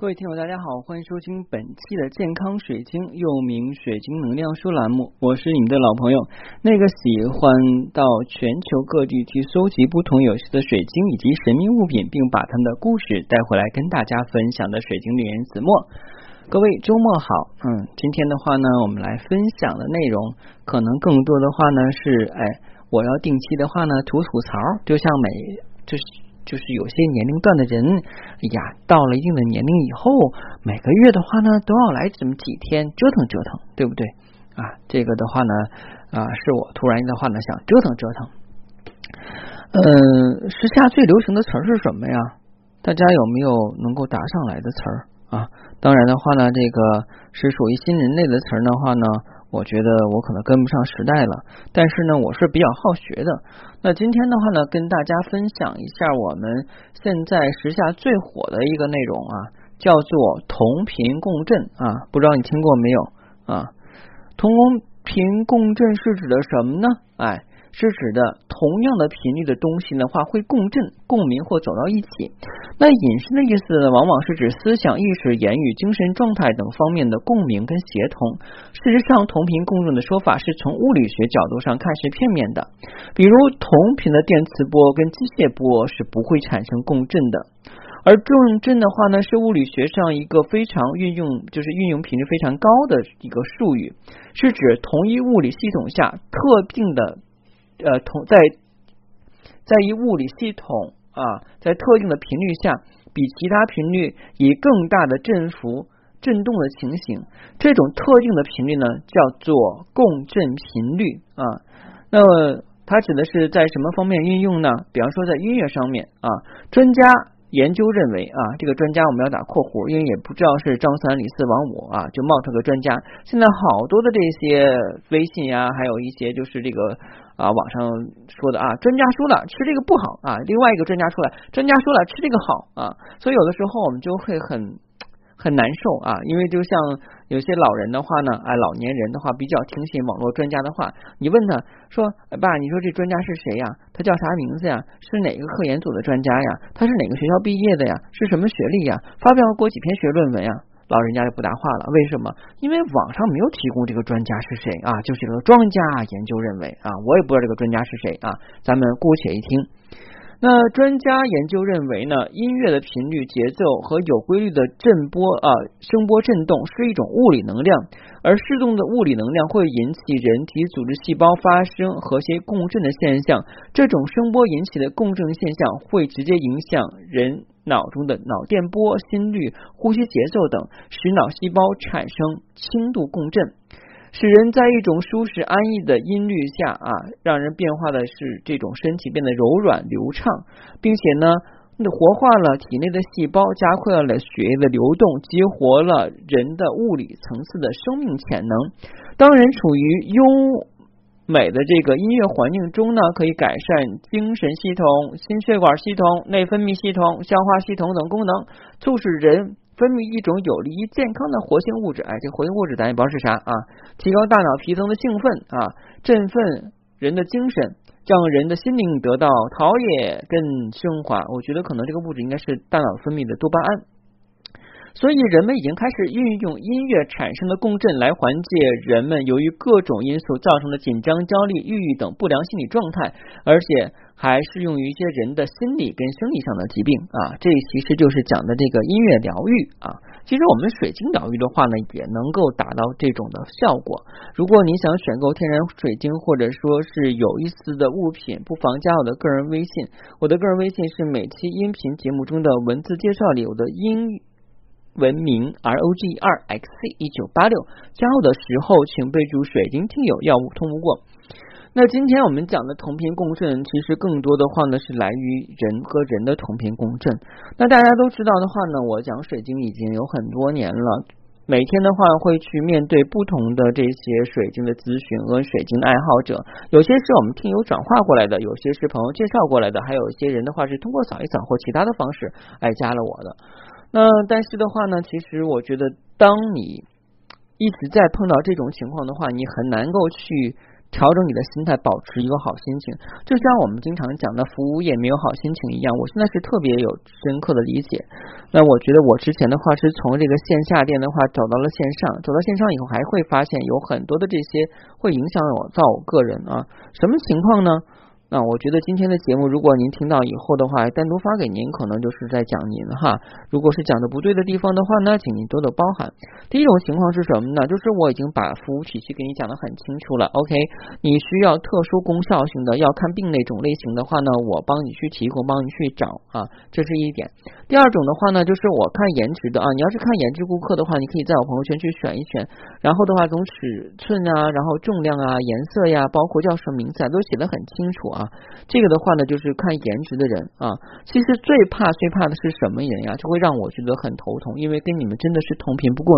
各位听友，大家好，欢迎收听本期的健康水晶，又名水晶能量书栏目。我是你们的老朋友，那个喜欢到全球各地去搜集不同有趣的水晶以及神秘物品，并把他们的故事带回来跟大家分享的水晶女人子墨。各位周末好，嗯，今天的话呢，我们来分享的内容，可能更多的话呢是，哎，我要定期的话呢吐吐槽，就像每就是。就是有些年龄段的人，哎呀，到了一定的年龄以后，每个月的话呢，都要来这么几天折腾折腾，对不对？啊，这个的话呢，啊，是我突然的话呢，想折腾折腾。嗯，时下最流行的词儿是什么呀？大家有没有能够答上来的词儿啊？当然的话呢，这个是属于新人类的词儿的话呢。我觉得我可能跟不上时代了，但是呢，我是比较好学的。那今天的话呢，跟大家分享一下我们现在时下最火的一个内容啊，叫做同频共振啊，不知道你听过没有啊？同频共振是指的什么呢？哎。是指的同样的频率的东西的话会共振、共鸣或走到一起。那引申的意思呢，往往是指思想、意识、言语、精神状态等方面的共鸣跟协同。事实上，同频共振的说法是从物理学角度上看是片面的。比如，同频的电磁波跟机械波是不会产生共振的。而共振的话呢，是物理学上一个非常运用，就是运用频率非常高的一个术语，是指同一物理系统下特定的。呃，同在在一物理系统啊，在特定的频率下，比其他频率以更大的振幅振动的情形，这种特定的频率呢，叫做共振频率啊。那么它指的是在什么方面运用呢？比方说在音乐上面啊，专家。研究认为啊，这个专家我们要打括弧，因为也不知道是张三李四王五啊，就冒出个专家。现在好多的这些微信呀，还有一些就是这个啊网上说的啊，专家说了吃这个不好啊，另外一个专家出来，专家说了吃这个好啊，所以有的时候我们就会很。很难受啊，因为就像有些老人的话呢，哎，老年人的话比较听信网络专家的话。你问他说：“爸，你说这专家是谁呀？他叫啥名字呀？是哪个科研组的专家呀？他是哪个学校毕业的呀？是什么学历呀？发表过几篇学论文呀？”老人家就不答话了。为什么？因为网上没有提供这个专家是谁啊？就是这个专家研究认为啊，我也不知道这个专家是谁啊。咱们姑且一听。那专家研究认为呢，音乐的频率、节奏和有规律的振波啊，声波振动是一种物理能量，而适动的物理能量会引起人体组织细胞发生和谐共振的现象。这种声波引起的共振现象会直接影响人脑中的脑电波、心率、呼吸节奏等，使脑细胞产生轻度共振。使人在一种舒适安逸的音律下啊，让人变化的是这种身体变得柔软流畅，并且呢，活化了体内的细胞，加快了血液的流动，激活了人的物理层次的生命潜能。当人处于优美的这个音乐环境中呢，可以改善精神系统、心血管系统、内分泌系统、消化系统等功能，促使人。分泌一种有利于健康的活性物质，哎，这活性物质咱也不知道是啥啊，提高大脑皮层的兴奋啊，振奋人的精神，让人的心灵得到陶冶跟升华。我觉得可能这个物质应该是大脑分泌的多巴胺。所以人们已经开始运用音乐产生的共振来缓解人们由于各种因素造成的紧张、焦虑、抑郁等不良心理状态，而且。还适用于一些人的心理跟生理上的疾病啊，这其实就是讲的这个音乐疗愈啊。其实我们水晶疗愈的话呢，也能够达到这种的效果。如果你想选购天然水晶或者说是有意思的物品，不妨加我的个人微信。我的个人微信是每期音频节目中的文字介绍里我的英文名 R O G 二 X C 一九八六。加我的时候请备注水晶听友，要通不过。那今天我们讲的同频共振，其实更多的话呢是来于人和人的同频共振。那大家都知道的话呢，我讲水晶已经有很多年了，每天的话会去面对不同的这些水晶的咨询和水晶的爱好者，有些是我们听友转化过来的，有些是朋友介绍过来的，还有一些人的话是通过扫一扫或其他的方式来加了我的。那但是的话呢，其实我觉得，当你一直在碰到这种情况的话，你很难够去。调整你的心态，保持一个好心情，就像我们经常讲的服务业没有好心情一样。我现在是特别有深刻的理解。那我觉得我之前的话是从这个线下店的话找到了线上，走到线上以后还会发现有很多的这些会影响我到我个人啊，什么情况呢？那我觉得今天的节目，如果您听到以后的话，单独发给您，可能就是在讲您哈。如果是讲的不对的地方的话呢，请您多多包涵。第一种情况是什么呢？就是我已经把服务体系给你讲的很清楚了。OK，你需要特殊功效性的，要看病那种类型的话呢，我帮你去提供，帮你去找啊，这是一点。第二种的话呢，就是我看颜值的啊，你要是看颜值顾客的话，你可以在我朋友圈去选一选，然后的话从尺寸啊，然后重量啊，颜色呀，包括叫什么名字啊，都写的很清楚啊。啊，这个的话呢，就是看颜值的人啊。其实最怕最怕的是什么人呀？就会让我觉得很头痛，因为跟你们真的是同频不共，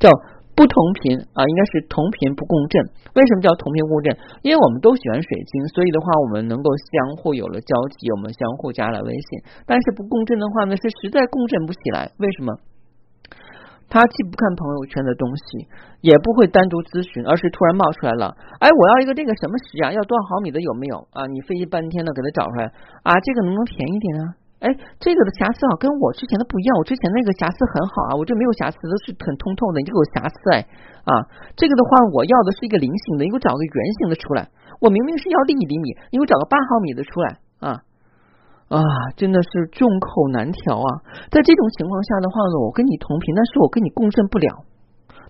叫不同频啊，应该是同频不共振。为什么叫同频共振？因为我们都喜欢水晶，所以的话，我们能够相互有了交集，我们相互加了微信。但是不共振的话呢，是实在共振不起来。为什么？他既不看朋友圈的东西，也不会单独咨询，而是突然冒出来了。哎，我要一个这个什么石啊？要多少毫米的有没有啊？你费劲半天的给他找出来啊？这个能不能便宜点啊？哎，这个的瑕疵啊，跟我之前的不一样。我之前那个瑕疵很好啊，我这没有瑕疵，都是很通透的。你这个有瑕疵哎啊！这个的话，我要的是一个菱形的，你给我找个圆形的出来。我明明是要一厘米，你给我找个八毫米的出来啊！啊，真的是众口难调啊！在这种情况下的话呢，我跟你同频，但是我跟你共振不了，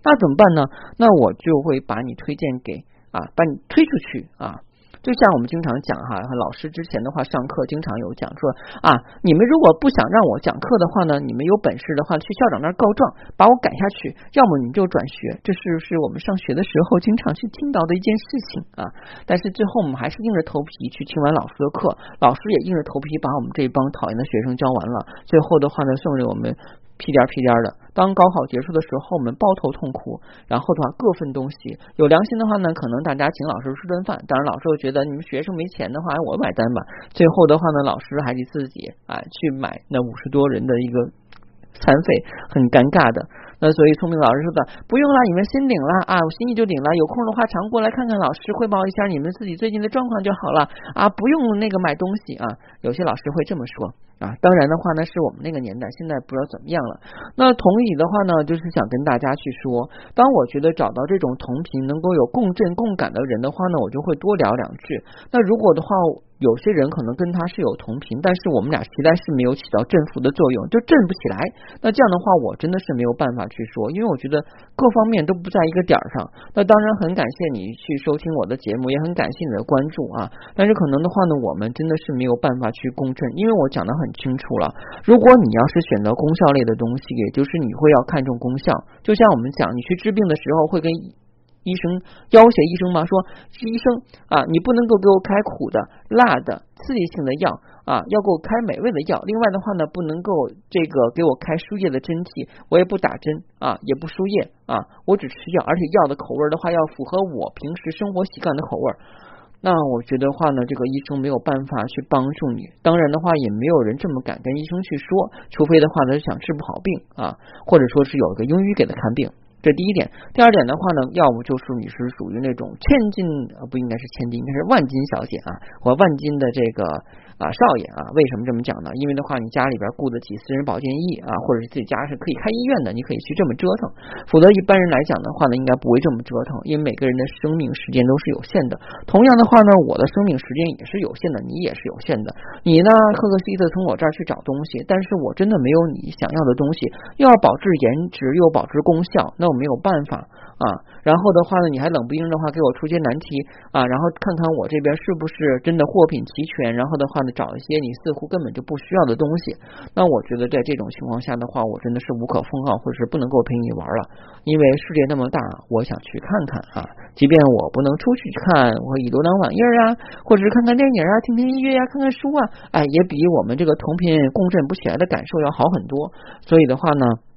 那怎么办呢？那我就会把你推荐给啊，把你推出去啊。就像我们经常讲哈，老师之前的话上课经常有讲说啊，你们如果不想让我讲课的话呢，你们有本事的话去校长那儿告状，把我赶下去，要么你就转学。这是是我们上学的时候经常去听到的一件事情啊。但是最后我们还是硬着头皮去听完老师的课，老师也硬着头皮把我们这帮讨厌的学生教完了。最后的话呢，送给我们。屁颠屁颠的，当高考结束的时候，我们抱头痛哭。然后的话，各分东西。有良心的话呢，可能大家请老师吃顿饭。当然，老师又觉得你们学生没钱的话，我买单吧。最后的话呢，老师还得自己啊去买那五十多人的一个餐费，很尴尬的。那所以聪明老师说的，不用了，你们先领了啊，我心意就领了。有空的话，常过来看看老师，汇报一下你们自己最近的状况就好了啊，不用那个买东西啊。有些老师会这么说啊。当然的话呢，是我们那个年代，现在不知道怎么样了。那同理的话呢，就是想跟大家去说，当我觉得找到这种同频能够有共振共感的人的话呢，我就会多聊两句。那如果的话，有些人可能跟他是有同频，但是我们俩实在是没有起到振幅的作用，就振不起来。那这样的话，我真的是没有办法去说，因为我觉得各方面都不在一个点儿上。那当然很感谢你去收听我的节目，也很感谢你的关注啊。但是可能的话呢，我们真的是没有办法去共振，因为我讲的很清楚了。如果你要是选择功效类的东西，也就是你会要看重功效，就像我们讲，你去治病的时候会跟。医生要挟医生吗？说医生啊，你不能够给我开苦的、辣的、刺激性的药啊，要给我开美味的药。另外的话呢，不能够这个给我开输液的针剂，我也不打针啊，也不输液啊，我只吃药，而且药的口味的话要符合我平时生活习惯的口味。那我觉得话呢，这个医生没有办法去帮助你。当然的话，也没有人这么敢跟医生去说，除非的话呢，想治不好病啊，或者说是有一个庸医给他看病。这第一点，第二点的话呢，要不就是你是属于那种千金，呃，不应该是千金，应该是万金小姐啊，或万金的这个。啊，少爷啊，为什么这么讲呢？因为的话，你家里边雇得起私人保健医啊，或者是自己家是可以开医院的，你可以去这么折腾。否则一般人来讲的话呢，应该不会这么折腾，因为每个人的生命时间都是有限的。同样的话呢，我的生命时间也是有限的，你也是有限的。你呢，呵呵兮的从我这儿去找东西，但是我真的没有你想要的东西，又要保质颜值，又保质功效，那我没有办法。啊，然后的话呢，你还冷不丁的话给我出些难题啊，然后看看我这边是不是真的货品齐全，然后的话呢，找一些你似乎根本就不需要的东西。那我觉得在这种情况下的话，我真的是无可奉告，或者是不能够陪你玩了。因为世界那么大，我想去看看啊，即便我不能出去看，我以浏览网页啊，或者是看看电影啊，听听音乐呀，看看书啊，哎，也比我们这个同频共振不起来的感受要好很多。所以的话呢。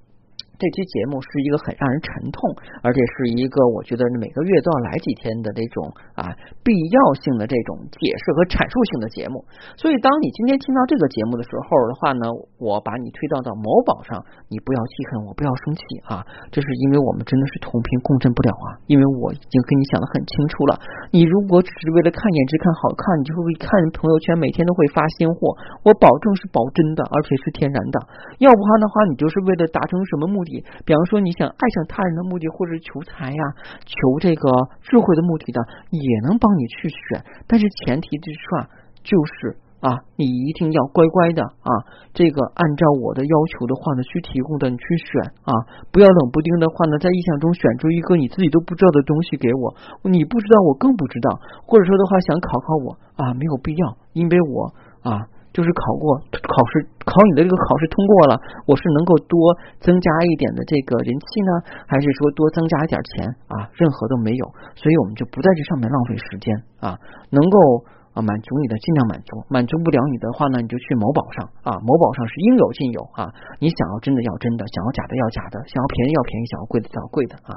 这期节目是一个很让人沉痛，而且是一个我觉得每个月都要来几天的这种啊必要性的这种解释和阐述性的节目。所以，当你今天听到这个节目的时候的话呢，我把你推到到某宝上，你不要气恨我，不要生气啊！这是因为我们真的是同频共振不了啊！因为我已经跟你讲的很清楚了，你如果只是为了看颜值、看好看，你就会看朋友圈每天都会发新货，我保证是保真的，而且是天然的。要不然的话，你就是为了达成什么目的？比方说，你想爱上他人的目的，或者是求财呀、求这个智慧的目的的，也能帮你去选。但是前提之上就是啊，你一定要乖乖的啊，这个按照我的要求的话呢，去提供的你去选啊，不要冷不丁的话呢，在意象中选出一个你自己都不知道的东西给我，你不知道，我更不知道，或者说的话想考考我啊，没有必要，因为我啊。就是考过考试，考你的这个考试通过了，我是能够多增加一点的这个人气呢，还是说多增加一点钱啊？任何都没有，所以我们就不在这上面浪费时间啊，能够。啊，满足你的尽量满足，满足不了你的话呢，你就去某宝上啊，某宝上是应有尽有啊。你想要真的要真的，想要假的要假的，想要便宜要便宜，想要贵的要贵的啊。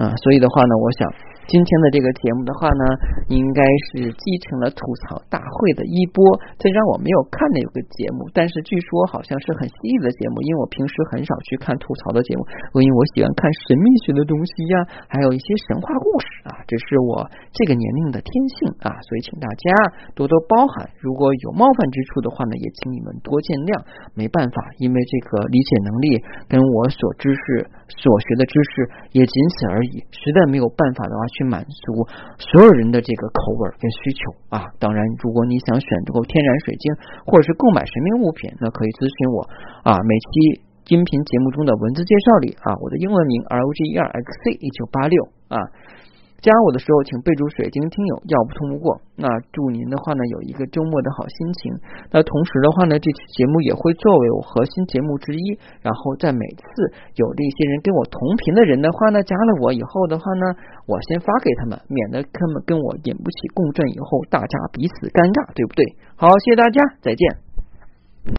嗯，所以的话呢，我想今天的这个节目的话呢，应该是继承了吐槽大会的衣钵。虽然我没有看那个节目，但是据说好像是很犀利的节目，因为我平时很少去看吐槽的节目，因为我喜欢看神秘学的东西呀，还有一些神话故事啊，这是我这个年龄的天性啊，所以请大家。多多包涵，如果有冒犯之处的话呢，也请你们多见谅。没办法，因为这个理解能力跟我所知识、所学的知识也仅此而已，实在没有办法的话去满足所有人的这个口味跟需求啊。当然，如果你想选购天然水晶或者是购买神秘物品，那可以咨询我啊。每期音频节目中的文字介绍里啊，我的英文名 R O G E R X C 一九八六啊。加我的时候，请备注“水晶听友”，要不通不过。那祝您的话呢，有一个周末的好心情。那同时的话呢，这期节目也会作为我核心节目之一。然后在每次有这些人跟我同频的人的话呢，加了我以后的话呢，我先发给他们，免得他们跟我引不起共振，以后大家彼此尴尬，对不对？好，谢谢大家，再见。